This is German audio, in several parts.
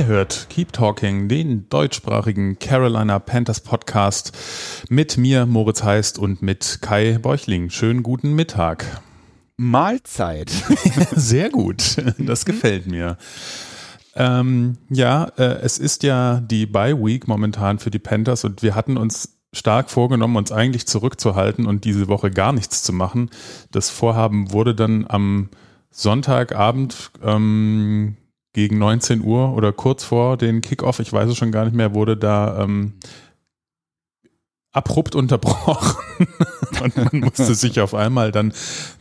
Ihr hört Keep Talking, den deutschsprachigen Carolina Panthers Podcast mit mir, Moritz Heist und mit Kai Beuchling. Schönen guten Mittag. Mahlzeit. Sehr gut, das gefällt mir. Ähm, ja, äh, es ist ja die Bye Week momentan für die Panthers und wir hatten uns stark vorgenommen, uns eigentlich zurückzuhalten und diese Woche gar nichts zu machen. Das Vorhaben wurde dann am Sonntagabend ähm, gegen 19 Uhr oder kurz vor den Kickoff, ich weiß es schon gar nicht mehr, wurde da ähm, abrupt unterbrochen und man musste sich auf einmal dann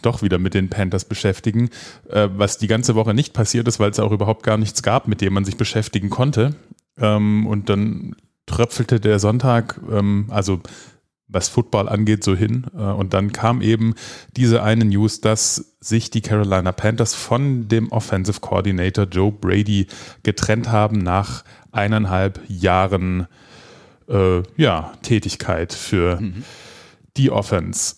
doch wieder mit den Panthers beschäftigen, äh, was die ganze Woche nicht passiert ist, weil es auch überhaupt gar nichts gab, mit dem man sich beschäftigen konnte. Ähm, und dann tröpfelte der Sonntag, ähm, also was Football angeht, so hin. Äh, und dann kam eben diese eine News, dass sich die Carolina Panthers von dem Offensive Coordinator Joe Brady getrennt haben nach eineinhalb Jahren äh, ja, Tätigkeit für mhm. die Offense.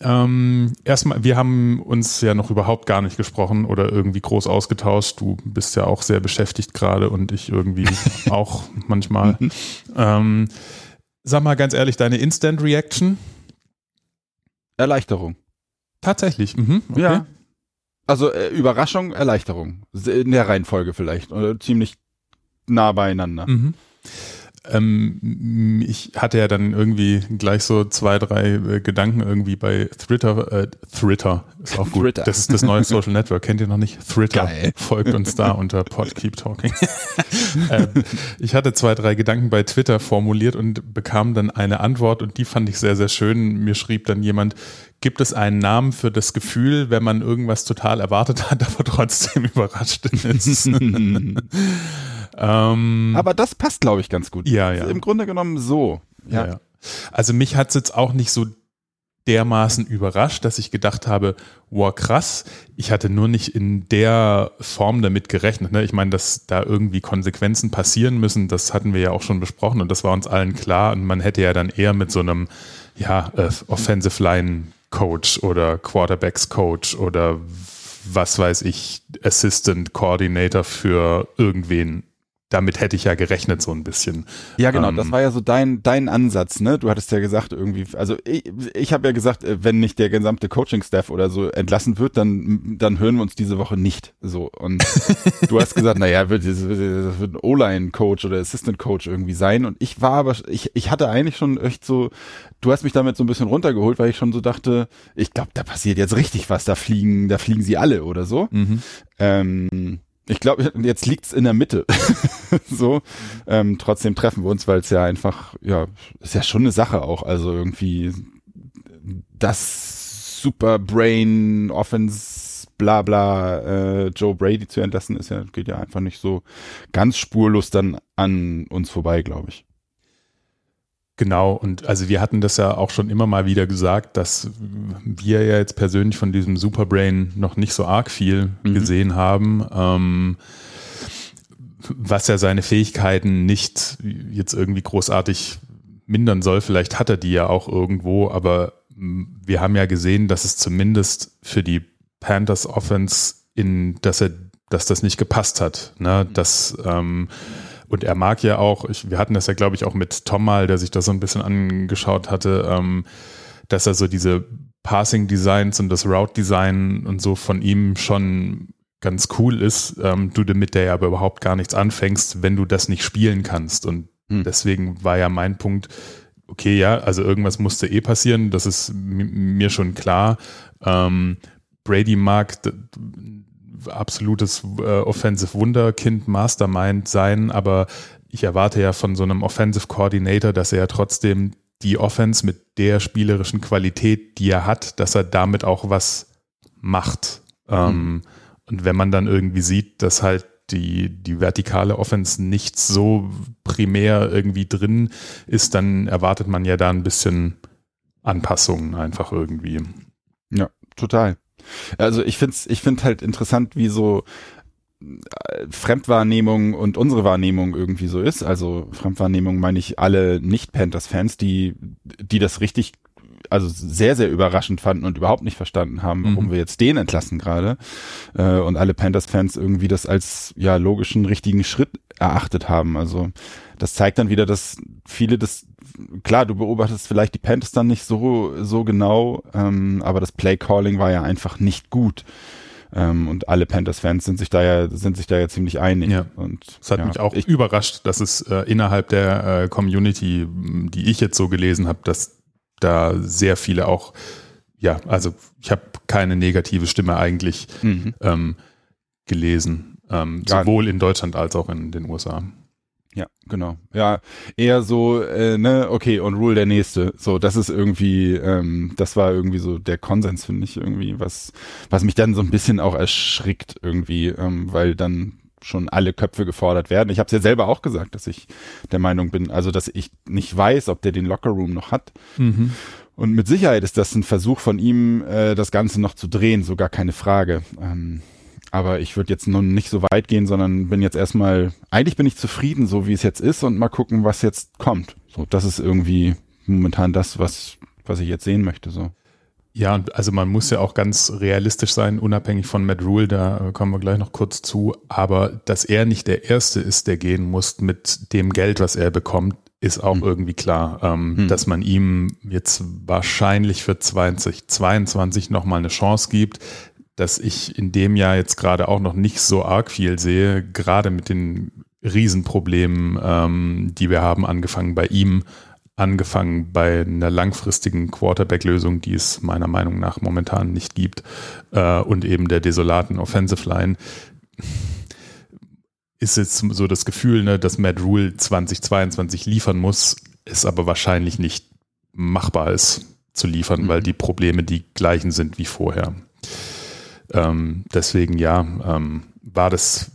Ähm, erstmal, wir haben uns ja noch überhaupt gar nicht gesprochen oder irgendwie groß ausgetauscht. Du bist ja auch sehr beschäftigt gerade und ich irgendwie auch manchmal. Mhm. Ähm, Sag mal ganz ehrlich, deine Instant Reaction? Erleichterung. Tatsächlich. Mhm, okay. Ja. Also äh, Überraschung, Erleichterung. In der Reihenfolge vielleicht. Oder ziemlich nah beieinander. Mhm. Ähm, ich hatte ja dann irgendwie gleich so zwei, drei äh, Gedanken irgendwie bei Twitter. Äh, Twitter ist auch gut. Twitter. Das ist das neue Social Network. Kennt ihr noch nicht? Twitter. Folgt uns da unter Pod Keep Talking. ähm, ich hatte zwei, drei Gedanken bei Twitter formuliert und bekam dann eine Antwort und die fand ich sehr, sehr schön. Mir schrieb dann jemand, gibt es einen Namen für das Gefühl, wenn man irgendwas total erwartet hat, aber trotzdem überrascht ist? Ähm, Aber das passt, glaube ich, ganz gut. Ja, ja. Im Grunde genommen so. Ja. ja, ja. Also mich hat es jetzt auch nicht so dermaßen überrascht, dass ich gedacht habe, wow, krass. Ich hatte nur nicht in der Form damit gerechnet. Ne? Ich meine, dass da irgendwie Konsequenzen passieren müssen, das hatten wir ja auch schon besprochen und das war uns allen klar. Und man hätte ja dann eher mit so einem, ja, äh, Offensive Line Coach oder Quarterbacks Coach oder was weiß ich, Assistant Coordinator für irgendwen damit hätte ich ja gerechnet so ein bisschen. Ja, genau, ähm, das war ja so dein dein Ansatz, ne? Du hattest ja gesagt irgendwie, also ich, ich habe ja gesagt, äh, wenn nicht der gesamte Coaching Staff oder so entlassen wird, dann dann hören wir uns diese Woche nicht so und du hast gesagt, naja, wird das wird ein O-Line Coach oder Assistant Coach irgendwie sein und ich war aber ich ich hatte eigentlich schon echt so du hast mich damit so ein bisschen runtergeholt, weil ich schon so dachte, ich glaube, da passiert jetzt richtig was, da fliegen da fliegen sie alle oder so. Mhm. Ähm, ich glaube, jetzt liegt's in der Mitte. so. Ähm, trotzdem treffen wir uns, weil es ja einfach, ja, ist ja schon eine Sache auch. Also irgendwie das Super Brain Offense bla bla äh, Joe Brady zu entlassen, ist ja, geht ja einfach nicht so ganz spurlos dann an uns vorbei, glaube ich. Genau, und also wir hatten das ja auch schon immer mal wieder gesagt, dass wir ja jetzt persönlich von diesem Superbrain noch nicht so arg viel mhm. gesehen haben, ähm, was ja seine Fähigkeiten nicht jetzt irgendwie großartig mindern soll. Vielleicht hat er die ja auch irgendwo, aber wir haben ja gesehen, dass es zumindest für die Panthers Offense in, dass er, dass das nicht gepasst hat, ne, mhm. dass ähm, und er mag ja auch, ich, wir hatten das ja, glaube ich, auch mit Tom mal, der sich das so ein bisschen angeschaut hatte, ähm, dass er so diese Passing Designs und das Route Design und so von ihm schon ganz cool ist, ähm, du damit der ja aber überhaupt gar nichts anfängst, wenn du das nicht spielen kannst. Und hm. deswegen war ja mein Punkt, okay, ja, also irgendwas musste eh passieren, das ist mir schon klar. Ähm, Brady mag absolutes äh, Offensive Wunderkind Mastermind sein, aber ich erwarte ja von so einem Offensive Coordinator, dass er ja trotzdem die Offense mit der spielerischen Qualität, die er hat, dass er damit auch was macht. Ähm, mhm. und wenn man dann irgendwie sieht, dass halt die, die vertikale Offense nicht so primär irgendwie drin ist, dann erwartet man ja da ein bisschen Anpassungen einfach irgendwie. Ja, total. Also ich finde ich finde halt interessant, wie so äh, Fremdwahrnehmung und unsere Wahrnehmung irgendwie so ist. Also Fremdwahrnehmung meine ich alle Nicht-Panthers-Fans, die, die das richtig also sehr, sehr überraschend fanden und überhaupt nicht verstanden haben, warum mhm. wir jetzt den entlassen gerade. Äh, und alle Panthers-Fans irgendwie das als ja logischen, richtigen Schritt erachtet haben. Also das zeigt dann wieder, dass viele das klar, du beobachtest vielleicht die Panthers dann nicht so, so genau, ähm, aber das Play-Calling war ja einfach nicht gut. Ähm, und alle Panthers-Fans sind sich da ja, sind sich da ja ziemlich einig. Ja. Und es hat ja, mich auch ich, überrascht, dass es äh, innerhalb der äh, Community, die ich jetzt so gelesen habe, dass da sehr viele auch, ja, also ich habe keine negative Stimme eigentlich mhm. ähm, gelesen, ähm, sowohl in Deutschland als auch in den USA. Ja, genau. Ja, eher so, äh, ne, okay, und Rule der nächste. So, das ist irgendwie, ähm, das war irgendwie so der Konsens, finde ich, irgendwie, was, was mich dann so ein bisschen auch erschrickt, irgendwie, ähm, weil dann schon alle Köpfe gefordert werden. Ich habe es ja selber auch gesagt, dass ich der Meinung bin, also dass ich nicht weiß, ob der den Lockerroom noch hat. Mhm. Und mit Sicherheit ist das ein Versuch von ihm, äh, das Ganze noch zu drehen, so gar keine Frage. Ähm, aber ich würde jetzt nun nicht so weit gehen, sondern bin jetzt erstmal, eigentlich bin ich zufrieden, so wie es jetzt ist und mal gucken, was jetzt kommt. So, das ist irgendwie momentan das, was, was ich jetzt sehen möchte, so. Ja, also man muss ja auch ganz realistisch sein, unabhängig von Matt Rule, da kommen wir gleich noch kurz zu. Aber dass er nicht der Erste ist, der gehen muss mit dem Geld, was er bekommt, ist auch hm. irgendwie klar, ähm, hm. dass man ihm jetzt wahrscheinlich für 2022 nochmal eine Chance gibt dass ich in dem Jahr jetzt gerade auch noch nicht so arg viel sehe, gerade mit den Riesenproblemen, ähm, die wir haben, angefangen bei ihm, angefangen bei einer langfristigen Quarterback-Lösung, die es meiner Meinung nach momentan nicht gibt, äh, und eben der desolaten Offensive Line. Ist jetzt so das Gefühl, ne, dass Matt Rule 2022 liefern muss, ist aber wahrscheinlich nicht machbar ist zu liefern, mhm. weil die Probleme die gleichen sind wie vorher. Ähm, deswegen ja, ähm, war das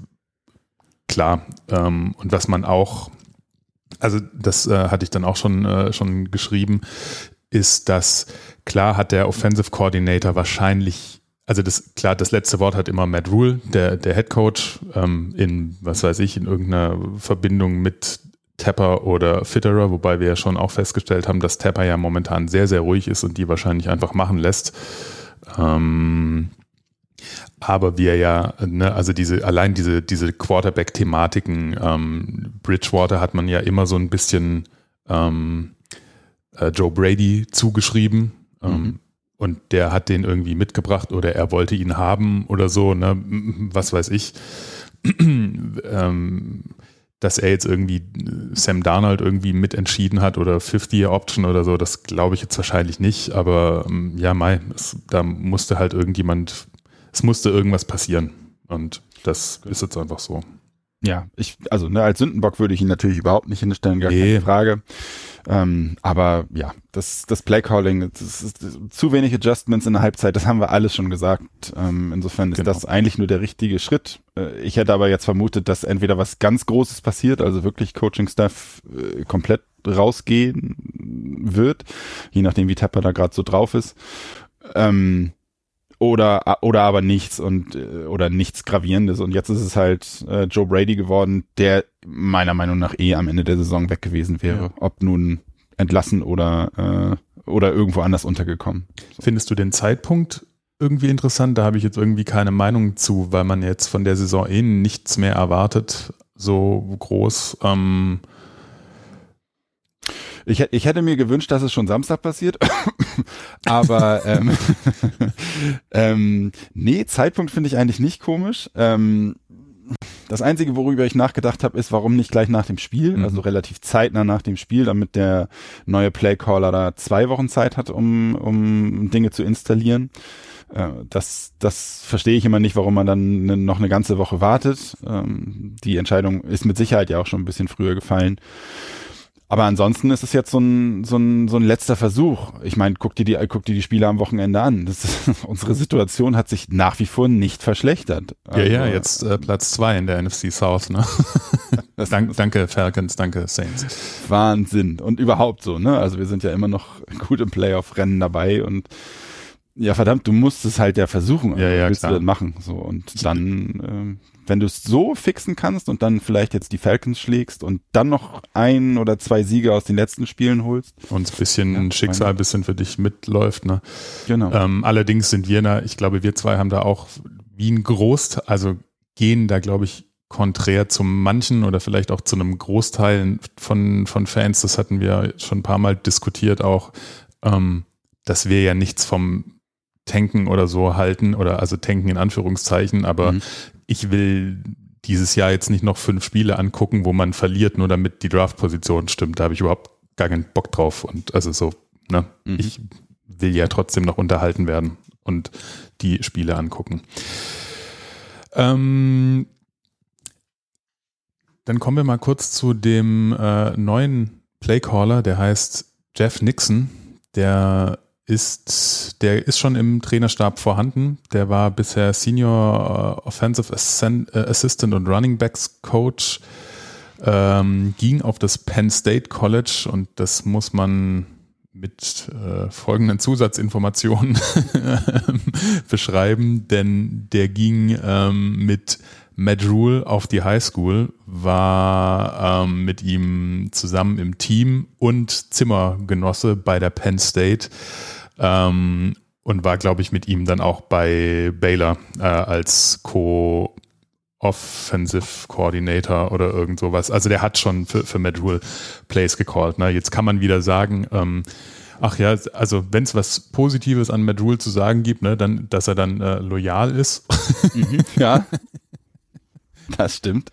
klar. Ähm, und was man auch, also das äh, hatte ich dann auch schon, äh, schon geschrieben, ist, dass klar hat der Offensive Coordinator wahrscheinlich also das klar, das letzte Wort hat immer Matt Rule, der, der Head Coach, ähm, in, was weiß ich, in irgendeiner Verbindung mit Tapper oder Fitterer, wobei wir ja schon auch festgestellt haben, dass Tapper ja momentan sehr, sehr ruhig ist und die wahrscheinlich einfach machen lässt. Ähm, aber wir ja, ne, also diese, allein diese, diese Quarterback-Thematiken, ähm, Bridgewater hat man ja immer so ein bisschen ähm, äh, Joe Brady zugeschrieben. Ähm, mhm. Und der hat den irgendwie mitgebracht oder er wollte ihn haben oder so, ne, was weiß ich. ähm, dass er jetzt irgendwie Sam Darnold irgendwie mitentschieden hat oder 50-Year-Option oder so, das glaube ich jetzt wahrscheinlich nicht. Aber ähm, ja, Mai, es, da musste halt irgendjemand es musste irgendwas passieren. Und das ist jetzt einfach so. Ja, ich, also ne, als Sündenbock würde ich ihn natürlich überhaupt nicht hinstellen, gar nee. keine Frage. Ähm, aber ja, das, das Playcalling, das ist zu wenig Adjustments in der Halbzeit, das haben wir alles schon gesagt. Ähm, insofern ist genau. das eigentlich nur der richtige Schritt. Äh, ich hätte aber jetzt vermutet, dass entweder was ganz Großes passiert, also wirklich Coaching-Staff äh, komplett rausgehen wird, je nachdem, wie Tapper da gerade so drauf ist. Ähm, oder oder aber nichts und äh, oder nichts gravierendes und jetzt ist es halt äh, Joe Brady geworden, der meiner Meinung nach eh am Ende der Saison weg gewesen wäre, ja. ob nun entlassen oder äh, oder irgendwo anders untergekommen. Findest du den Zeitpunkt irgendwie interessant? Da habe ich jetzt irgendwie keine Meinung zu, weil man jetzt von der Saison eh nichts mehr erwartet, so groß. Ähm, ich, ich hätte mir gewünscht, dass es schon Samstag passiert. Aber ähm, ähm, nee, Zeitpunkt finde ich eigentlich nicht komisch. Ähm, das Einzige, worüber ich nachgedacht habe, ist, warum nicht gleich nach dem Spiel, mhm. also relativ zeitnah nach dem Spiel, damit der neue Playcaller da zwei Wochen Zeit hat, um, um Dinge zu installieren. Äh, das, das verstehe ich immer nicht, warum man dann ne, noch eine ganze Woche wartet. Ähm, die Entscheidung ist mit Sicherheit ja auch schon ein bisschen früher gefallen. Aber ansonsten ist es jetzt so ein, so ein, so ein letzter Versuch. Ich meine, guck dir die, guck dir die Spiele am Wochenende an. Ist, unsere Situation hat sich nach wie vor nicht verschlechtert. Also, ja, ja, also, jetzt äh, Platz zwei in der NFC South, ne? Dank, danke Falcons, danke Saints. Wahnsinn. Und überhaupt so, ne? Also wir sind ja immer noch gut im Playoff-Rennen dabei und Ja, verdammt, du musst es halt ja versuchen. Ja, ja, willst klar. du das machen. So und dann, ähm, wenn du es so fixen kannst und dann vielleicht jetzt die Falcons schlägst und dann noch ein oder zwei Siege aus den letzten Spielen holst. Und ein bisschen Ja, Schicksal ein bisschen für dich mitläuft. Ne? Genau. Ähm, allerdings sind wir da, ich glaube, wir zwei haben da auch wie ein Großteil, also gehen da, glaube ich, konträr zu manchen oder vielleicht auch zu einem Großteil von, von Fans, das hatten wir schon ein paar Mal diskutiert auch, ähm, dass wir ja nichts vom Tanken oder so halten oder also Tanken in Anführungszeichen, aber Mhm. Ich will dieses Jahr jetzt nicht noch fünf Spiele angucken, wo man verliert, nur damit die Draftposition stimmt. Da habe ich überhaupt gar keinen Bock drauf. Und also so, ne, Mhm. ich will ja trotzdem noch unterhalten werden und die Spiele angucken. Ähm, dann kommen wir mal kurz zu dem äh, neuen Playcaller, der heißt Jeff Nixon. Der ist, der ist schon im Trainerstab vorhanden. Der war bisher Senior äh, Offensive äh, Assistant und Running Backs Coach. Ähm, ging auf das Penn State College und das muss man mit äh, folgenden Zusatzinformationen beschreiben, denn der ging ähm, mit Matt Rule auf die High School, war ähm, mit ihm zusammen im Team und Zimmergenosse bei der Penn State ähm, und war, glaube ich, mit ihm dann auch bei Baylor äh, als Co- Offensive Coordinator oder irgend sowas. Also der hat schon für, für Matt Rule Plays gecallt. Ne? Jetzt kann man wieder sagen, ähm, ach ja, also wenn es was Positives an Matt Rule zu sagen gibt, ne, dann, dass er dann äh, loyal ist. Mhm. Ja. Das stimmt.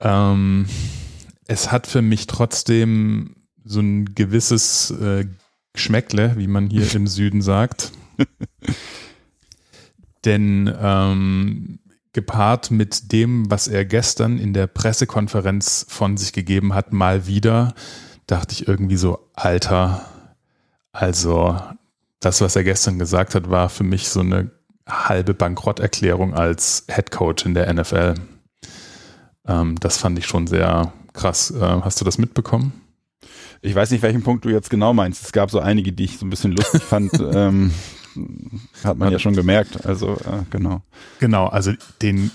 ähm, es hat für mich trotzdem so ein gewisses äh, Geschmäckle, wie man hier im Süden sagt. Denn ähm, gepaart mit dem, was er gestern in der Pressekonferenz von sich gegeben hat, mal wieder, dachte ich irgendwie so, Alter, also das, was er gestern gesagt hat, war für mich so eine halbe Bankrotterklärung als Head Coach in der NFL. Ähm, das fand ich schon sehr krass. Äh, hast du das mitbekommen? Ich weiß nicht, welchen Punkt du jetzt genau meinst. Es gab so einige, die ich so ein bisschen lustig fand. ähm, hat man ja schon gemerkt. Also, äh, genau. Genau, also den,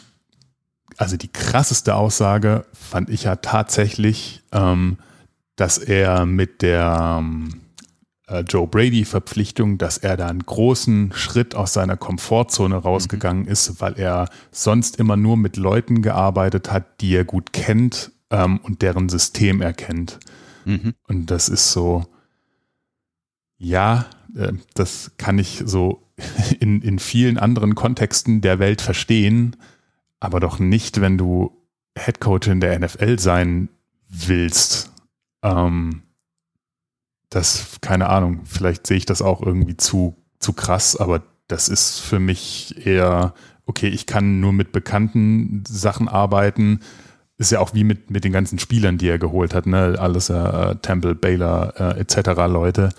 also die krasseste Aussage fand ich ja tatsächlich, ähm, dass er mit der ähm, äh, Joe Brady-Verpflichtung, dass er da einen großen Schritt aus seiner Komfortzone rausgegangen ist, weil er sonst immer nur mit Leuten gearbeitet hat, die er gut kennt ähm, und deren System er kennt. Mhm. Und das ist so, ja, äh, das kann ich so in, in vielen anderen Kontexten der Welt verstehen, aber doch nicht, wenn du Headcoach in der NFL sein willst. Ähm, das, keine Ahnung, vielleicht sehe ich das auch irgendwie zu, zu krass, aber das ist für mich eher, okay, ich kann nur mit bekannten Sachen arbeiten. Ist ja auch wie mit, mit den ganzen Spielern, die er geholt hat, ne? Alles äh, Temple, Baylor, äh, etc. Leute.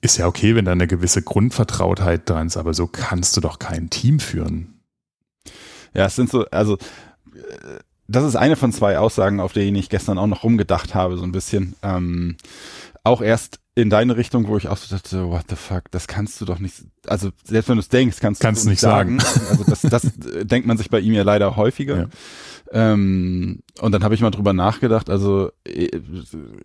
Ist ja okay, wenn da eine gewisse Grundvertrautheit dran ist, aber so kannst du doch kein Team führen. Ja, es sind so, also äh, das ist eine von zwei Aussagen, auf denen ich gestern auch noch rumgedacht habe, so ein bisschen. Ähm, auch erst in deine Richtung, wo ich auch so dachte, what the fuck, das kannst du doch nicht, also selbst wenn du es denkst, kannst, Kannst du nicht sagen. Also das, das denkt man sich bei ihm ja leider häufiger. Ja. Ähm, und dann habe ich mal drüber nachgedacht, also äh,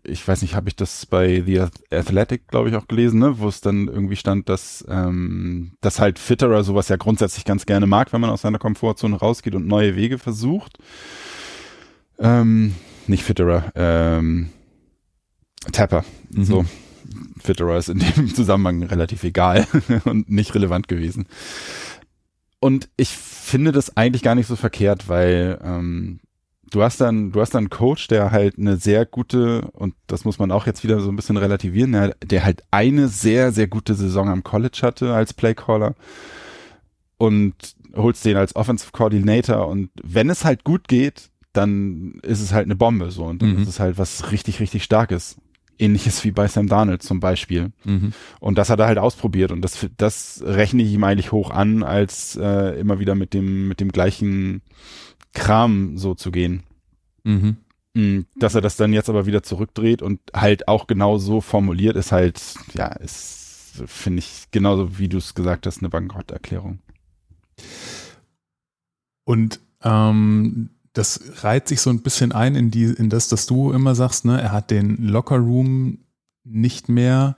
ich weiß nicht, habe ich das bei The Athletic, glaube ich, auch gelesen, ne, wo es dann irgendwie stand, dass, ähm, dass halt Fitterer sowas ja grundsätzlich ganz gerne mag, wenn man aus seiner Komfortzone rausgeht und neue Wege versucht. Ähm, nicht Fitterer, ähm, Tapper. Mhm. So. Fitterer ist in dem Zusammenhang relativ egal und nicht relevant gewesen. Und ich finde das eigentlich gar nicht so verkehrt, weil ähm, du hast dann, du hast dann einen Coach, der halt eine sehr gute, und das muss man auch jetzt wieder so ein bisschen relativieren, der, der halt eine sehr, sehr gute Saison am College hatte als Playcaller und holst den als Offensive Coordinator und wenn es halt gut geht, dann ist es halt eine Bombe so und dann Mhm. ist es halt was richtig, richtig Starkes. Ähnliches wie bei Sam Darnold zum Beispiel. Mhm. Und das hat er halt ausprobiert und das, das rechne ich ihm eigentlich hoch an, als äh, immer wieder mit dem, mit dem gleichen Kram so zu gehen. Mhm. Mm, Dass er das dann jetzt aber wieder zurückdreht und halt auch genau so formuliert, ist halt, ja, ist finde ich genauso, wie du es gesagt hast, eine Bankrotterklärung. Und ähm, das reiht sich so ein bisschen ein in die, in das, dass du immer sagst, ne, er hat den Lockerroom nicht mehr.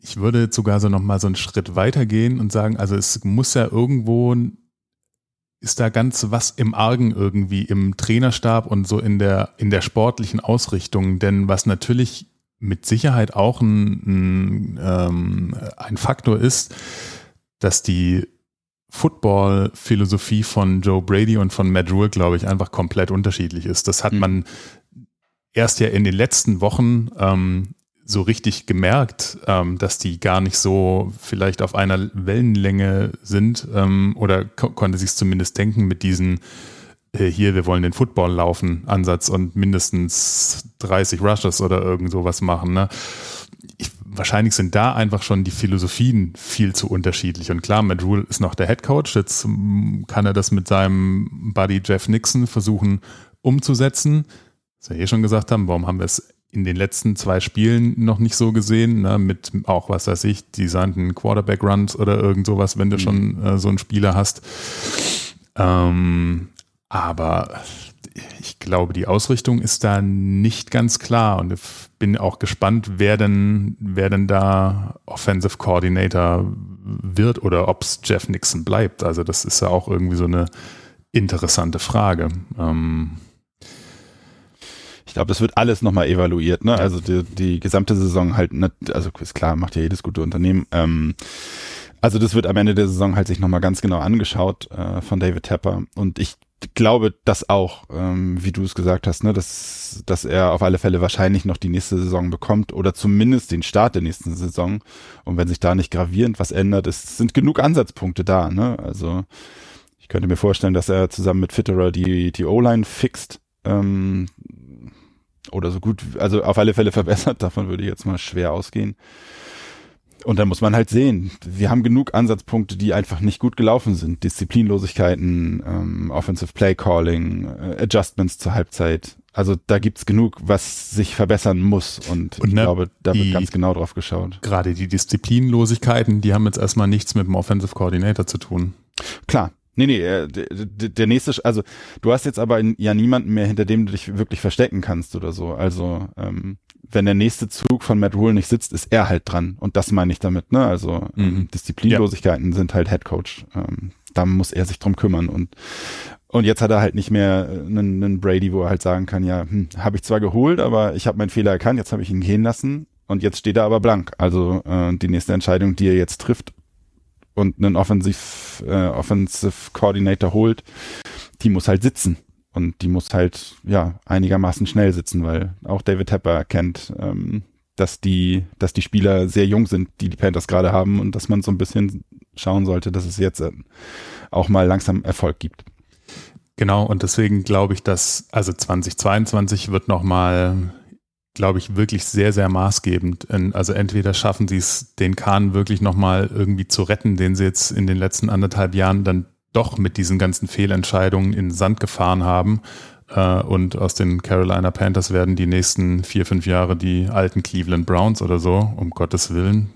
Ich würde jetzt sogar so nochmal so einen Schritt weiter gehen und sagen, also es muss ja irgendwo, ist da ganz was im Argen irgendwie im Trainerstab und so in der, in der sportlichen Ausrichtung. Denn was natürlich mit Sicherheit auch ein, ein, ähm, ein Faktor ist, dass die Football-Philosophie von Joe Brady und von Matt Rule, glaube ich, einfach komplett unterschiedlich ist. Das hat mhm. man erst ja in den letzten Wochen ähm, so richtig gemerkt, ähm, dass die gar nicht so vielleicht auf einer Wellenlänge sind ähm, oder ko konnte sich zumindest denken mit diesen äh, hier, wir wollen den Football laufen Ansatz und mindestens 30 Rushes oder irgend sowas machen. Ne? Ich, wahrscheinlich sind da einfach schon die Philosophien viel zu unterschiedlich. Und klar, Matt Rule ist noch der Head Coach. Jetzt mm, kann er das mit seinem Buddy Jeff Nixon versuchen umzusetzen. Was wir eh schon gesagt haben, warum haben wir es in den letzten zwei Spielen noch nicht so gesehen, ne, mit auch, was weiß ich, designten Quarterback-Runs oder irgend sowas, wenn du mhm. schon äh, so einen Spieler hast. Ähm, aber ich glaube, die Ausrichtung ist da nicht ganz klar und ich bin auch gespannt, wer denn, wer denn da Offensive Coordinator wird oder ob es Jeff Nixon bleibt. Also das ist ja auch irgendwie so eine interessante Frage. Ähm ich glaube, das wird alles nochmal evaluiert, ne? Also die, die gesamte Saison halt, nicht, also ist klar, macht ja jedes gute Unternehmen. Ähm, also das wird am Ende der Saison halt sich nochmal ganz genau angeschaut äh, von David Tepper. Und ich glaube das auch, ähm, wie du es gesagt hast, ne, dass, dass er auf alle Fälle wahrscheinlich noch die nächste Saison bekommt oder zumindest den Start der nächsten Saison. Und wenn sich da nicht gravierend was ändert, es sind genug Ansatzpunkte da. Ne? Also ich könnte mir vorstellen, dass er zusammen mit Fitterer die, die O-Line fixt. Ähm, oder so gut, also auf alle Fälle verbessert, davon würde ich jetzt mal schwer ausgehen. Und dann muss man halt sehen, wir haben genug Ansatzpunkte, die einfach nicht gut gelaufen sind. Disziplinlosigkeiten, ähm, Offensive Play Calling, äh, Adjustments zur Halbzeit. Also da gibt's genug, was sich verbessern muss. Und, und ich ne, glaube, da wird ganz genau drauf geschaut. Gerade die Disziplinlosigkeiten, die haben jetzt erstmal nichts mit dem Offensive Coordinator zu tun. Klar, Nee, nee, äh, der, der nächste, also du hast jetzt aber ja niemanden mehr, hinter dem du dich wirklich verstecken kannst oder so. Also ähm, wenn der nächste Zug von Matt Rule nicht sitzt, ist er halt dran. Und das meine ich damit, ne? Also ähm, mhm. Disziplinlosigkeiten ja. sind halt Head Coach. Ähm, da muss er sich drum kümmern. Und und jetzt hat er halt nicht mehr einen, einen Brady, wo er halt sagen kann, ja, hm, habe ich zwar geholt, aber ich habe meinen Fehler erkannt, jetzt habe ich ihn gehen lassen und jetzt steht er aber blank. Also äh, die nächste Entscheidung, die er jetzt trifft und einen Offensive, äh, Offensive Coordinator holt, die muss halt sitzen. Und die muss halt, ja, einigermaßen schnell sitzen, weil auch David Tepper erkennt, ähm, dass die, dass die Spieler sehr jung sind, die die Panthers gerade haben und dass man so ein bisschen schauen sollte, dass es jetzt äh, auch mal langsam Erfolg gibt. Genau, und deswegen glaube ich, dass, also 2022 wird nochmal, glaube ich, wirklich sehr, sehr maßgebend. Also entweder schaffen sie es, den Kahn wirklich nochmal irgendwie zu retten, den sie jetzt in den letzten anderthalb Jahren dann doch mit diesen ganzen Fehlentscheidungen in Sand gefahren haben. Äh, und aus den Carolina Panthers werden die nächsten vier, fünf Jahre die alten Cleveland Browns oder so, um Gottes Willen.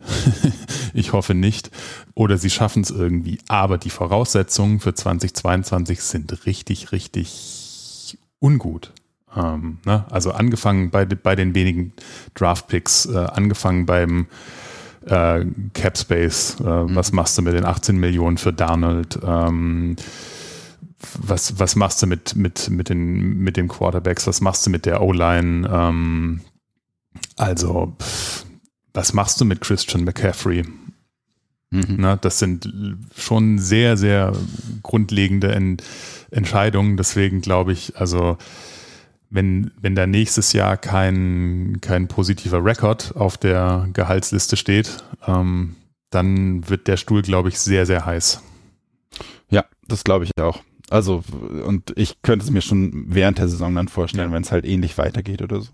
ich hoffe nicht. Oder sie schaffen es irgendwie. Aber die Voraussetzungen für 2022 sind richtig, richtig ungut. Ähm, ne? Also angefangen bei, bei den wenigen Draft-Picks, äh, angefangen beim äh, Cap Space, äh, mhm. was machst du mit den 18 Millionen für Darnold? Ähm, was, was machst du mit, mit, mit, den, mit den Quarterbacks? Was machst du mit der O-Line? Ähm, also, pff, was machst du mit Christian McCaffrey? Mhm. Na, das sind schon sehr, sehr grundlegende Ent Entscheidungen. Deswegen glaube ich, also wenn, wenn da nächstes Jahr kein, kein positiver Rekord auf der Gehaltsliste steht, ähm, dann wird der Stuhl, glaube ich, sehr, sehr heiß. Ja, das glaube ich auch. Also, und ich könnte es mir schon während der Saison dann vorstellen, ja. wenn es halt ähnlich weitergeht oder so.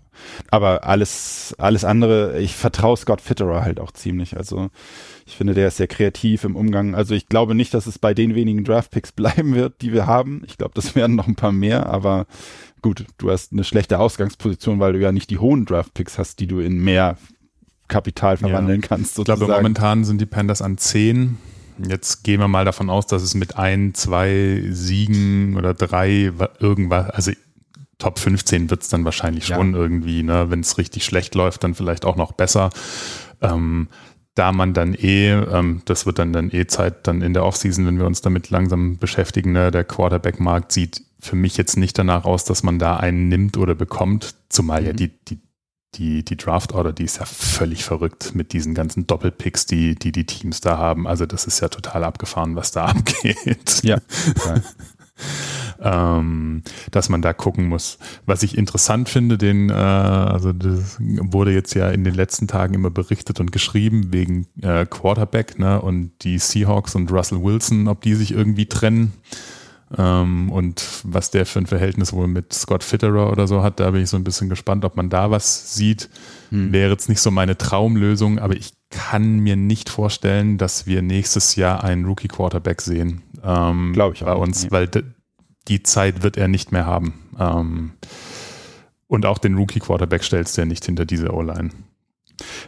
Aber alles, alles andere, ich vertraue Scott Fitterer halt auch ziemlich. Also, ich finde, der ist sehr kreativ im Umgang. Also, ich glaube nicht, dass es bei den wenigen Draftpicks bleiben wird, die wir haben. Ich glaube, das werden noch ein paar mehr, aber gut, du hast eine schlechte Ausgangsposition, weil du ja nicht die hohen Draftpicks hast, die du in mehr Kapital verwandeln Ja. kannst. Ich glaube, Sozusagen. momentan sind die Panthers an 10. Jetzt gehen wir mal davon aus, dass es mit ein, zwei Siegen oder drei wa- irgendwas, also Top 15 wird es dann wahrscheinlich Ja. schon irgendwie, ne? wenn es richtig schlecht läuft, dann vielleicht auch noch besser. Ähm, da man dann eh, ähm, das wird dann dann eh Zeit dann in der Offseason, wenn wir uns damit langsam beschäftigen, ne? der Quarterback-Markt sieht für mich jetzt nicht danach aus, dass man da einen nimmt oder bekommt, zumal ja Mhm. die, die, die, die Draft-Order, die ist ja völlig verrückt mit diesen ganzen Doppelpicks, die, die die Teams da haben. Also das ist ja total abgefahren, was da abgeht Ja. ähm, dass man da gucken muss. Was ich interessant finde, den, äh, also das wurde jetzt ja in den letzten Tagen immer berichtet und geschrieben wegen äh, Quarterback, ne, und die Seahawks und Russell Wilson, ob die sich irgendwie trennen. Ähm, und was der für ein Verhältnis wohl mit Scott Fitterer oder so hat, da bin ich so ein bisschen gespannt, ob man da was sieht. Hm. Wäre jetzt nicht so meine Traumlösung, aber ich kann mir nicht vorstellen, dass wir nächstes Jahr einen Rookie Quarterback sehen. Ähm, Glaub ich auch bei nicht, uns, nee. weil die Zeit wird er nicht mehr haben. Ähm, und auch den Rookie Quarterback stellst du ja nicht hinter diese O-Line.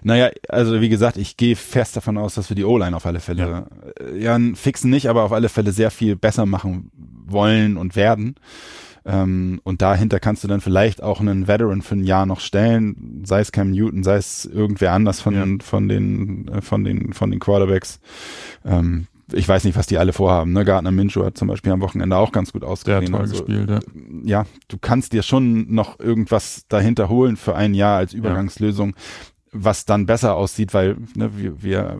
Naja, also wie gesagt, ich gehe fest davon aus, dass wir die O-Line auf alle Fälle, äh, ja, fixen nicht, aber auf alle Fälle sehr viel besser machen wollen und werden. Ähm, und dahinter kannst du dann vielleicht auch einen Veteran für ein Jahr noch stellen, sei es Cam Newton, sei es irgendwer anders von, Ja. von den, äh, von den, von den Quarterbacks. Ähm, ich weiß nicht, was die alle vorhaben. Ne? Gardner Minshew hat zum Beispiel am Wochenende auch ganz gut ausgesehen. toll Also, gespielt, ja. ja, du kannst dir schon noch irgendwas dahinter holen für ein Jahr als Übergangslösung, was dann besser aussieht, weil ne, wir, wir,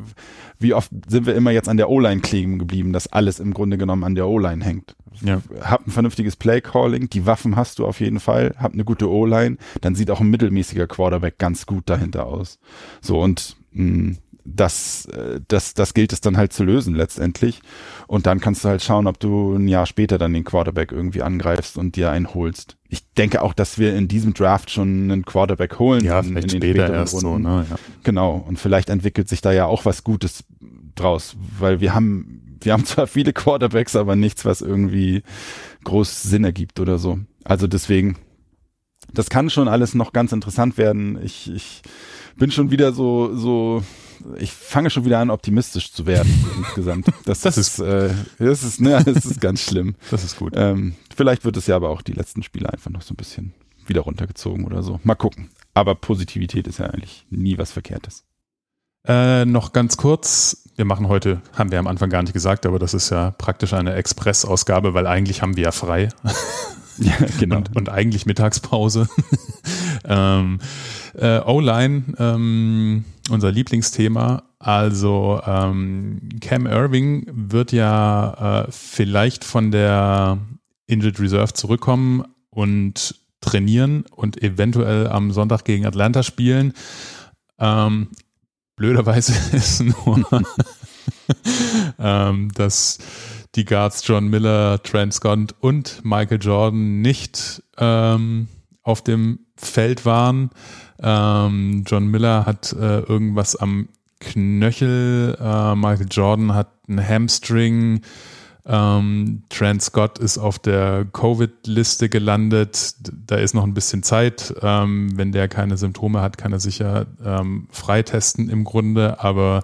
wie oft sind wir immer jetzt an der O-Line kleben geblieben, dass alles im Grunde genommen an der O-Line hängt. Ja. Hab ein vernünftiges Play-Calling, die Waffen hast du auf jeden Fall, hab eine gute O-Line, dann sieht auch ein mittelmäßiger Quarterback ganz gut dahinter aus. So und mh, das, äh, das, das gilt es dann halt zu lösen letztendlich. Und dann kannst du halt schauen, ob du ein Jahr später dann den Quarterback irgendwie angreifst und dir einen holst. Ich denke auch, dass wir in diesem Draft schon einen Quarterback holen. Ja, in, vielleicht in später erst so, Runden. ne? Ja. Genau. Und vielleicht entwickelt sich da ja auch was Gutes draus, weil wir haben, wir haben zwar viele Quarterbacks, aber nichts, was irgendwie groß Sinn ergibt oder so. Also deswegen, das kann schon alles noch ganz interessant werden. Ich, ich bin schon wieder so, so, ich fange schon wieder an, optimistisch zu werden insgesamt. Das, Das ist, äh, das ist, ne, das ist ganz schlimm. Das ist gut. Ähm, vielleicht wird es ja aber auch die letzten Spiele einfach noch so ein bisschen wieder runtergezogen oder so. Mal gucken. Aber Positivität ist ja eigentlich nie was Verkehrtes. Äh, noch ganz kurz, wir machen heute, haben wir am Anfang gar nicht gesagt, aber das ist ja praktisch eine Express-Ausgabe, weil eigentlich haben wir ja frei Ja, genau. und, und eigentlich Mittagspause. ähm, äh, O-Line, ähm, unser Lieblingsthema. Also ähm, Cam Irving wird ja äh, vielleicht von der Injured Reserve zurückkommen und trainieren und eventuell am Sonntag gegen Atlanta spielen. Ähm, blöderweise ist nur, ähm, dass die Guards John Miller, Trent Scott und Michael Jordan nicht ähm, auf dem Feld waren. Ähm, John Miller hat äh, irgendwas am Knöchel, äh, Michael Jordan hat einen Hamstring, ähm, Trent Scott ist auf der Covid-Liste gelandet. Da ist noch ein bisschen Zeit. Ähm, wenn der keine Symptome hat, kann er sich ja ähm, freitesten im Grunde. Aber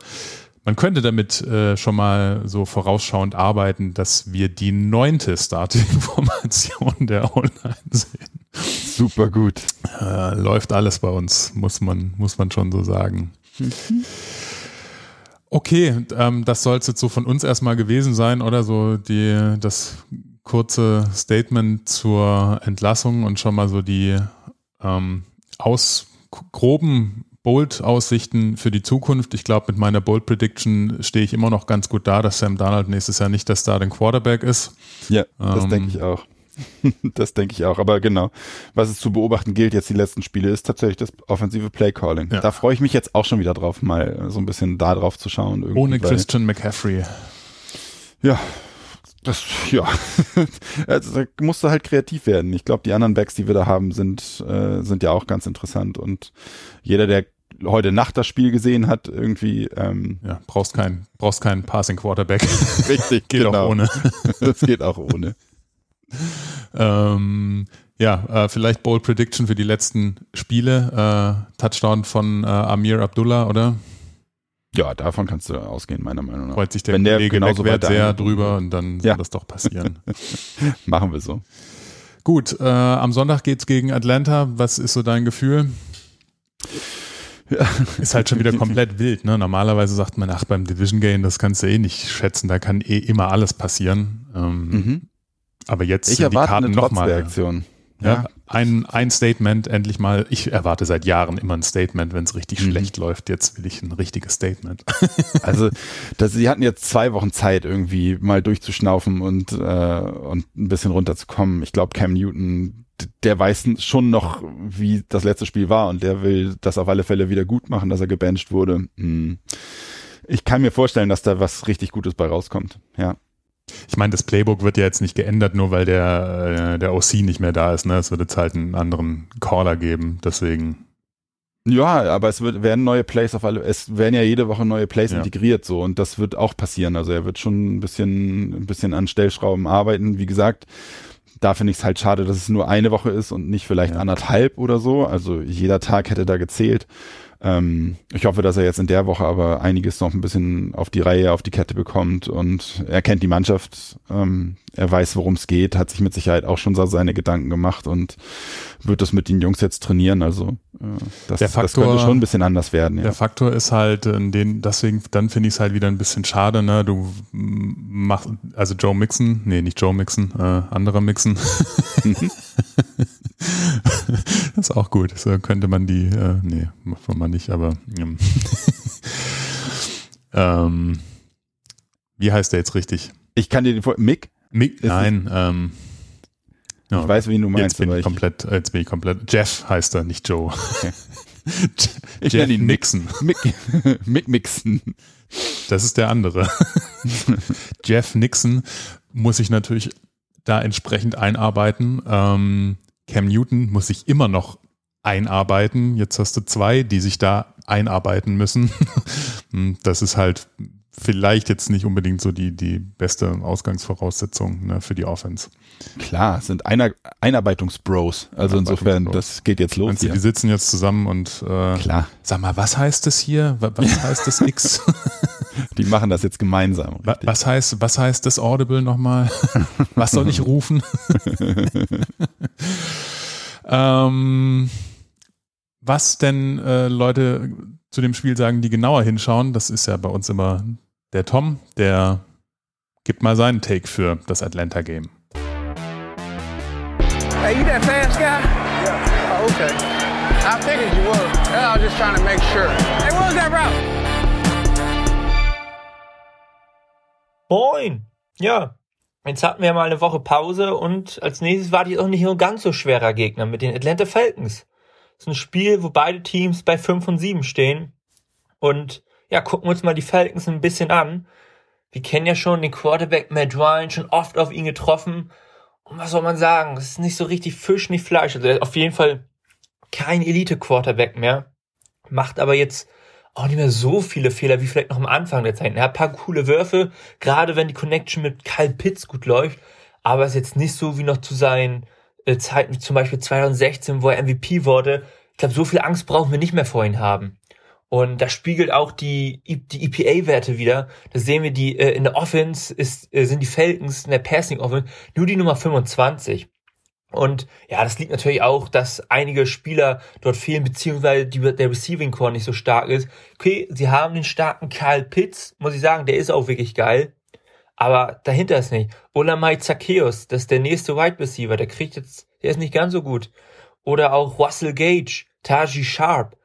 man könnte damit äh, schon mal so vorausschauend arbeiten, dass wir die neunte Starting-Formation der Online sehen. Super gut. Äh, läuft alles bei uns, muss man, muss man schon so sagen. Okay, ähm, das soll es jetzt so von uns erstmal gewesen sein, oder so die, das kurze Statement zur Entlassung und schon mal so die ähm, aus groben Bold-Aussichten für die Zukunft. Ich glaube, mit meiner Bold-Prediction stehe ich immer noch ganz gut da, dass Sam Darnold nächstes Jahr nicht der Starting Quarterback ist. Ja, das Ähm, denke ich auch. das denke ich auch. Aber genau, was es zu beobachten gilt jetzt die letzten Spiele, ist tatsächlich das offensive Play Calling. Ja. Da freue ich mich jetzt auch schon wieder drauf, mal so ein bisschen da drauf zu schauen. irgendwie, Ohne Christian McCaffrey. Ja, das, ja. also, da musst du halt kreativ werden. Ich glaube, die anderen Backs, die wir da haben, sind, äh, sind ja auch ganz interessant. Und jeder, der heute Nacht das Spiel gesehen hat, irgendwie, ähm, Ja, brauchst keinen brauchst keinen Passing Quarterback. richtig, Geht genau. auch ohne. Das geht auch ohne. Ähm, ja, äh, vielleicht Bold Prediction für die letzten Spiele. Äh, Touchdown von äh, Amir Abdullah, oder? Ja, davon kannst du ausgehen, meiner Meinung nach. Freut sich der Wenn der Kollege genauso weit sehr drüber und dann ja. soll das doch passieren. Machen wir so. Gut, äh, am Sonntag geht's gegen Atlanta. Was ist so dein Gefühl? Ja. Ist halt schon wieder komplett wild. Ne? Normalerweise sagt man, ach, beim Division Game, das kannst du eh nicht schätzen, da kann eh immer alles passieren. Ähm, mhm. Aber jetzt ich sind die Karten nochmal. Ja, ein, ein Statement endlich mal. Ich erwarte seit Jahren immer ein Statement, wenn es richtig mhm. schlecht läuft. Jetzt will ich ein richtiges Statement. also, das, sie hatten jetzt zwei Wochen Zeit, irgendwie mal durchzuschnaufen und, äh, und ein bisschen runterzukommen. Ich glaube, Cam Newton, der weiß schon noch, wie das letzte Spiel war und der will das auf alle Fälle wieder gut machen, dass er gebancht wurde. Hm. Ich kann mir vorstellen, dass da was richtig Gutes bei rauskommt. Ja. Ich meine, das Playbook wird ja jetzt nicht geändert, nur weil der, äh, der OC nicht mehr da ist. Ne? Es wird jetzt halt einen anderen Caller geben, deswegen. Ja, aber es wird, werden neue Plays auf alle, es werden ja jede Woche neue Plays ja. integriert, so, und das wird auch passieren. Also er wird schon ein bisschen, ein bisschen an Stellschrauben arbeiten. Wie gesagt, da finde ich es halt schade, dass es nur eine Woche ist und nicht vielleicht ja. anderthalb oder so. Also jeder Tag hätte da gezählt. Ähm, ich hoffe, dass er jetzt in der Woche aber einiges noch ein bisschen auf die Reihe, auf die Kette bekommt und er kennt die Mannschaft, ähm, er weiß, worum es geht, hat sich mit Sicherheit auch schon seine Gedanken gemacht und wird das mit den Jungs jetzt trainieren. Also äh, das, der Faktor, das könnte schon ein bisschen anders werden. Ja. Der Faktor ist halt, in den, deswegen, dann finde ich es halt wieder ein bisschen schade, ne? Du machst, also Joe Mixon, nee, nicht Joe Mixon, äh, anderer Mixon. ist auch gut. So könnte man die, äh, nee, macht man nicht, aber ähm, ähm, wie heißt der jetzt richtig? Ich kann dir den Mick? Mick, nein, ähm, ja, ich weiß, wie du meinst. Jetzt bin, ich komplett, jetzt bin ich komplett, Jeff heißt er, nicht Joe. Okay. ich Jeff ihn Nixon. Mick, Mick Mixon. Das ist der andere. Jeff Nixon muss ich natürlich da entsprechend einarbeiten. Ähm, Cam Newton muss sich immer noch einarbeiten. Jetzt hast du zwei, die sich da einarbeiten müssen. Hm, das ist halt vielleicht jetzt nicht unbedingt so die, die beste Ausgangsvoraussetzung ne, für die Offense. Klar, es sind Einer Einarbeitungsbros. Also insofern, das geht jetzt los. Meinst die sitzen jetzt zusammen und äh, Klar. sag mal, was heißt das hier? Was heißt das X? die machen das jetzt gemeinsam. Richtig. Was heißt, was heißt das Audible nochmal? was soll ich rufen? Ähm, was denn äh, Leute zu dem Spiel sagen, die genauer hinschauen, das ist ja bei uns immer der Tom, der gibt mal seinen Take für das Atlanta Game. Hey, you that fast guy? Yeah. Oh, okay. I figured you were. I was just trying to make sure. Hey, what was that route? Moin. Ja, jetzt hatten wir mal eine Woche Pause und als nächstes war die auch nicht nur ganz so schwerer Gegner mit den Atlanta Falcons. Das ist ein Spiel, wo beide Teams bei 5 und 7 stehen. Und ja, gucken wir uns mal die Falcons ein bisschen an. Wir kennen ja schon den Quarterback Matt Ryan, schon oft auf ihn getroffen. Und was soll man sagen? Das ist nicht so richtig Fisch, nicht Fleisch. Also auf jeden Fall kein Elite-Quarterback mehr. Macht aber jetzt auch nicht mehr so viele Fehler wie vielleicht noch am Anfang der Zeit. Er hat ein paar coole Würfe, gerade wenn die Connection mit Kyle Pitts gut läuft. Aber ist jetzt nicht so wie noch zu seinen äh, Zeiten, wie zum Beispiel 2016, wo er MVP wurde. Ich glaube, so viel Angst brauchen wir nicht mehr vor ihm haben. Und das spiegelt auch die, die EPA-Werte wieder. Da sehen wir die, äh, in der Offense ist, äh, sind die Falcons in der Passing Offense nur die Nummer 25. Und ja, das liegt natürlich auch, dass einige Spieler dort fehlen, beziehungsweise die, der Receiving Core nicht so stark ist. Okay, sie haben den starken Kyle Pitts, muss ich sagen, der ist auch wirklich geil. Aber dahinter ist nicht. Mike Zacchaeus, das ist der nächste Wide Receiver, der kriegt jetzt, der ist nicht ganz so gut. Oder auch Russell Gage, Taji Sharp.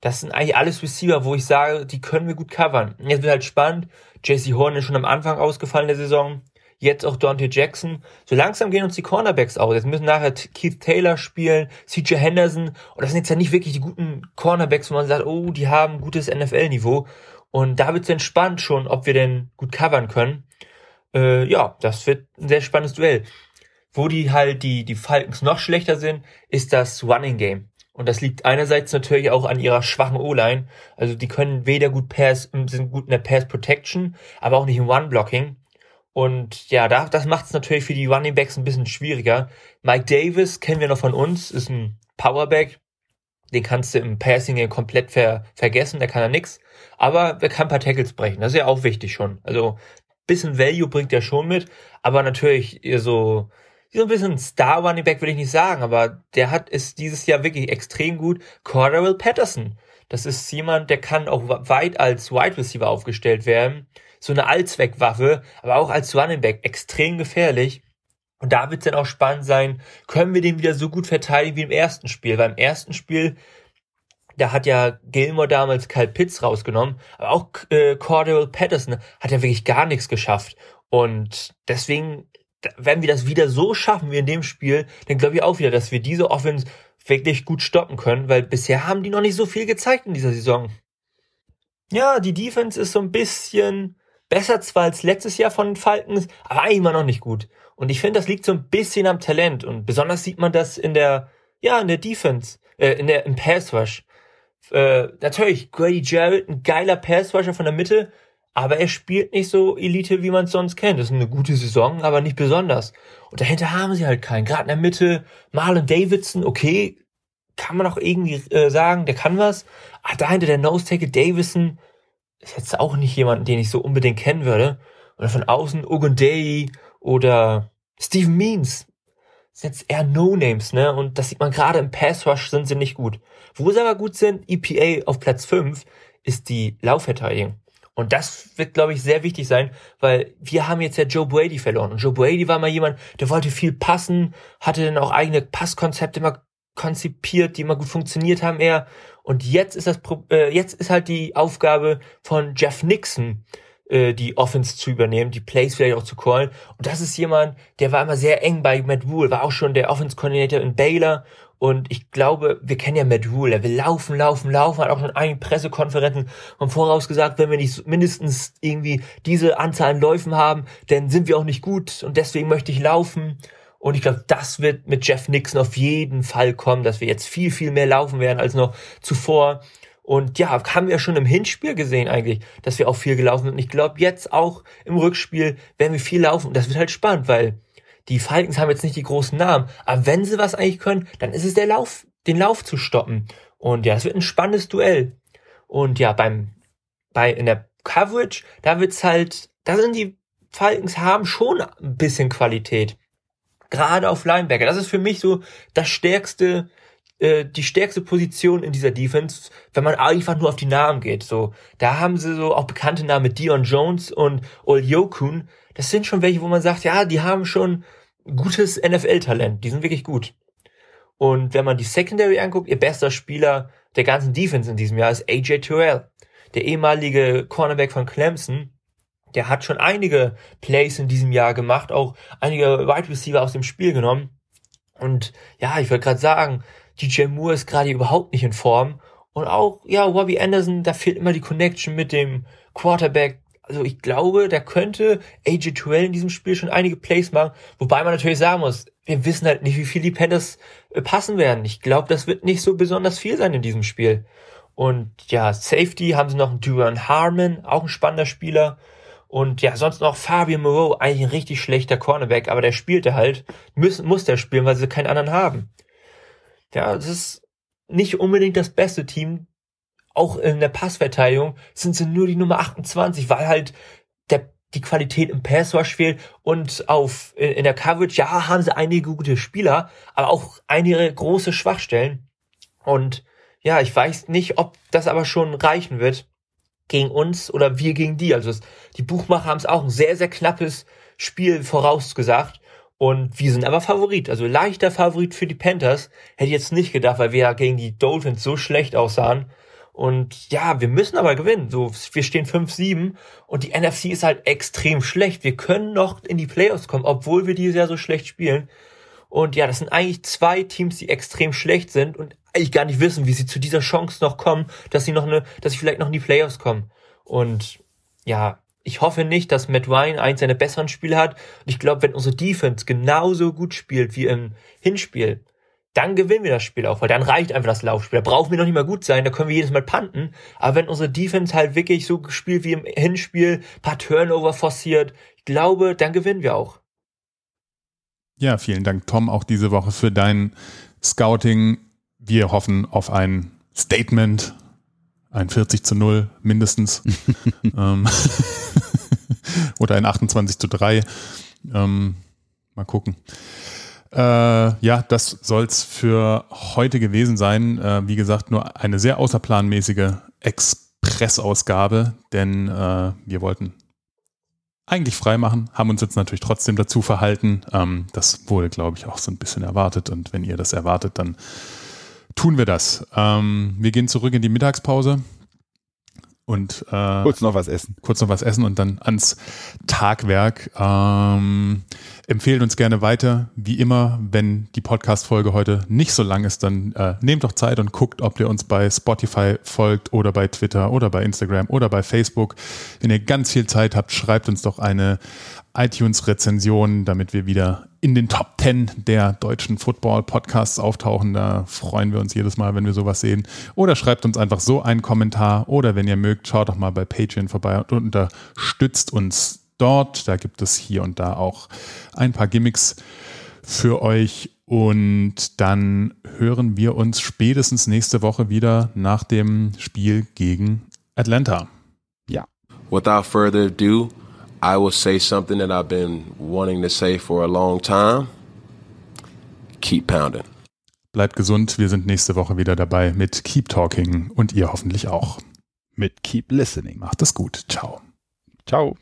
Das sind eigentlich alles Receiver, wo ich sage, die können wir gut covern. Jetzt wird halt spannend. JC Horn ist schon am Anfang ausgefallen der Saison. Jetzt auch Dante Jackson. So langsam gehen uns die Cornerbacks aus. Jetzt müssen nachher Keith Taylor spielen, CJ Henderson. Und das sind jetzt ja nicht wirklich die guten Cornerbacks, wo man sagt, oh, die haben gutes NFL-Niveau. Und da wird es entspannt schon, ob wir denn gut covern können. Äh, ja, das wird ein sehr spannendes Duell. Wo die halt die, die Falcons noch schlechter sind, ist das Running Game. Und das liegt einerseits natürlich auch an ihrer schwachen O-Line. Also die können weder gut Pass, sind gut in der Pass Protection, aber auch nicht im One-Blocking. Und ja, da, das macht es natürlich für die Running Backs ein bisschen schwieriger. Mike Davis kennen wir noch von uns, ist ein Powerback. Den kannst du im Passing komplett ver vergessen, der kann ja nix. Aber er kann ein paar Tackles brechen, das ist ja auch wichtig schon. Also bisschen Value bringt er schon mit, aber natürlich so so ein bisschen Star Running Back will ich nicht sagen, aber der hat ist dieses Jahr wirklich extrem gut. Cordell Patterson, das ist jemand, der kann auch weit als Wide Receiver aufgestellt werden, so eine Allzweckwaffe, aber auch als Running Back extrem gefährlich. Und da wird es dann auch spannend sein, können wir den wieder so gut verteidigen wie im ersten Spiel. Weil im ersten Spiel da hat ja Gilmore damals Kyle Pitts rausgenommen, aber auch äh, Cordell Patterson hat ja wirklich gar nichts geschafft. Und deswegen, wenn wir das wieder so schaffen wie in dem Spiel, dann glaube ich auch wieder, dass wir diese Offense wirklich gut stoppen können, weil bisher haben die noch nicht so viel gezeigt in dieser Saison. Ja, die Defense ist so ein bisschen besser zwar als letztes Jahr von den Falcons, aber immer noch nicht gut. Und ich finde, das liegt so ein bisschen am Talent und besonders sieht man das in der, ja, in der Defense, äh, in der, im Pass Rush. Äh, natürlich, Grady Jarrett, ein geiler Passrusher von der Mitte, aber er spielt nicht so Elite, wie man es sonst kennt. Das ist eine gute Saison, aber nicht besonders. Und dahinter haben sie halt keinen. Gerade in der Mitte, Marlon Davidson, okay, kann man auch irgendwie äh, sagen, der kann was. Aber dahinter der Nose-Tackle Davison ist jetzt auch nicht jemand, den ich so unbedingt kennen würde. Oder von außen Ogunday oder Steven Means sind jetzt eher No-Names, ne? Und das sieht man gerade im Pass-Rush sind sie nicht gut. Wo sie aber gut sind, EPA auf Platz 5, ist die Laufverteidigung. Und das wird, glaube ich, sehr wichtig sein, weil wir haben jetzt ja Joe Brady verloren. Und Joe Brady war mal jemand, der wollte viel passen, hatte dann auch eigene Passkonzepte immer konzipiert, die immer gut funktioniert haben eher. Und jetzt ist das, äh, jetzt ist halt die Aufgabe von Jeff Nixon, äh, die Offense zu übernehmen, die Plays vielleicht auch zu callen. Und das ist jemand, der war immer sehr eng bei Matt Rule, war auch schon der Offense-Coordinator in Baylor. Und ich glaube, wir kennen ja Matt Rule, er will laufen, laufen, laufen, hat auch in einigen Pressekonferenzen vom Voraus gesagt, wenn wir nicht mindestens irgendwie diese Anzahl an Läufen haben, dann sind wir auch nicht gut und deswegen möchte ich laufen. Und ich glaube, das wird mit Jeff Nixon auf jeden Fall kommen, dass wir jetzt viel, viel mehr laufen werden als noch zuvor. Und ja, haben wir schon im Hinspiel gesehen eigentlich, dass wir auch viel gelaufen sind. Und ich glaube, jetzt auch im Rückspiel werden wir viel laufen. Und das wird halt spannend, weil die Falcons haben jetzt nicht die großen Namen. Aber wenn sie was eigentlich können, dann ist es der Lauf, den Lauf zu stoppen. Und ja, es wird ein spannendes Duell. Und ja, beim, bei, in der Coverage, da wird's halt, da sind die Falcons haben schon ein bisschen Qualität. Gerade auf Linebacker. Das ist für mich so das stärkste, äh, die stärkste Position in dieser Defense, wenn man einfach nur auf die Namen geht. So, da haben sie so auch bekannte Namen Dion Jones und Olyokun. Das sind schon welche, wo man sagt, ja, die haben schon gutes NFL-Talent. Die sind wirklich gut. Und wenn man die Secondary anguckt, ihr bester Spieler der ganzen Defense in diesem Jahr ist AJ Terrell, der ehemalige Cornerback von Clemson. Der hat schon einige Plays in diesem Jahr gemacht, auch einige Wide Receiver aus dem Spiel genommen. Und ja, ich wollte gerade sagen, DJ Moore ist gerade überhaupt nicht in Form. Und auch, ja, Robbie Anderson, da fehlt immer die Connection mit dem Quarterback. Also ich glaube, da könnte AJ Terrell in diesem Spiel schon einige Plays machen. Wobei man natürlich sagen muss, wir wissen halt nicht, wie viel die Panthers äh, passen werden. Ich glaube, das wird nicht so besonders viel sein in diesem Spiel. Und ja, Safety haben sie noch einen Duran Harmon, auch ein spannender Spieler. Und ja, sonst noch Fabian Moreau, eigentlich ein richtig schlechter Cornerback, aber der spielte halt, muss, muss der spielen, weil sie keinen anderen haben. Ja, das ist nicht unbedingt das beste Team. Auch in der Passverteidigung sind sie nur die Nummer 28, weil halt der, die Qualität im Pass Rush fehlt und auf, in, in der Coverage, ja, haben sie einige gute Spieler, aber auch einige große Schwachstellen. Und ja, ich weiß nicht, ob das aber schon reichen wird gegen uns oder wir gegen die. Also es, die Buchmacher haben es auch ein sehr, sehr knappes Spiel vorausgesagt. Und wir sind aber Favorit, also leichter Favorit für die Panthers. Hätte ich jetzt nicht gedacht, weil wir ja gegen die Dolphins so schlecht aussahen. Und ja, wir müssen aber gewinnen. So, wir stehen 5-7 und die NFC ist halt extrem schlecht. Wir können noch in die Playoffs kommen, obwohl wir dieses Jahr so schlecht spielen. Und ja, das sind eigentlich zwei Teams, die extrem schlecht sind und eigentlich gar nicht wissen, wie sie zu dieser Chance noch kommen, dass sie noch eine, dass sie vielleicht noch in die Playoffs kommen. Und ja, ich hoffe nicht, dass Matt Ryan eins seiner besseren Spiele hat. Und ich glaube, wenn unsere Defense genauso gut spielt wie im Hinspiel, dann gewinnen wir das Spiel auch, weil dann reicht einfach das Laufspiel. Da brauchen wir noch nicht mal gut sein, da können wir jedes Mal panten. Aber wenn unsere Defense halt wirklich so gespielt wie im Hinspiel, paar Turnover forciert, ich glaube, dann gewinnen wir auch. Ja, vielen Dank, Tom, auch diese Woche für dein Scouting. Wir hoffen auf ein Statement, ein 40 zu 0 mindestens. ähm, oder ein 28 zu 3. Ähm, mal gucken. Äh, ja, das soll's für heute gewesen sein. Äh, wie gesagt, nur eine sehr außerplanmäßige Expressausgabe, denn äh, wir wollten eigentlich frei machen, haben uns jetzt natürlich trotzdem dazu verhalten. Ähm, das wurde, glaube ich, auch so ein bisschen erwartet. Und wenn ihr das erwartet, dann tun wir das. Ähm, wir gehen zurück in die Mittagspause und äh, kurz noch was essen. Kurz noch was essen und dann ans Tagwerk. Ähm, empfehlen uns gerne weiter. Wie immer, wenn die Podcast-Folge heute nicht so lang ist, dann äh, nehmt doch Zeit und guckt, ob ihr uns bei Spotify folgt oder bei Twitter oder bei Instagram oder bei Facebook. Wenn ihr ganz viel Zeit habt, schreibt uns doch eine iTunes-Rezension, damit wir wieder in den Top 10 der deutschen Football-Podcasts auftauchen. Da freuen wir uns jedes Mal, wenn wir sowas sehen. Oder schreibt uns einfach so einen Kommentar. Oder wenn ihr mögt, schaut doch mal bei Patreon vorbei und unterstützt uns dort. Da gibt es hier und da auch ein paar Gimmicks für euch. Und dann hören wir uns spätestens nächste Woche wieder nach dem Spiel gegen Atlanta. Ja. Without further ado, I will say something that I've been wanting to say for a long time. Keep pounding. Bleibt gesund, wir sind nächste Woche wieder dabei mit Keep Talking und ihr hoffentlich auch. Mit Keep Listening. Macht es gut. Ciao. Ciao.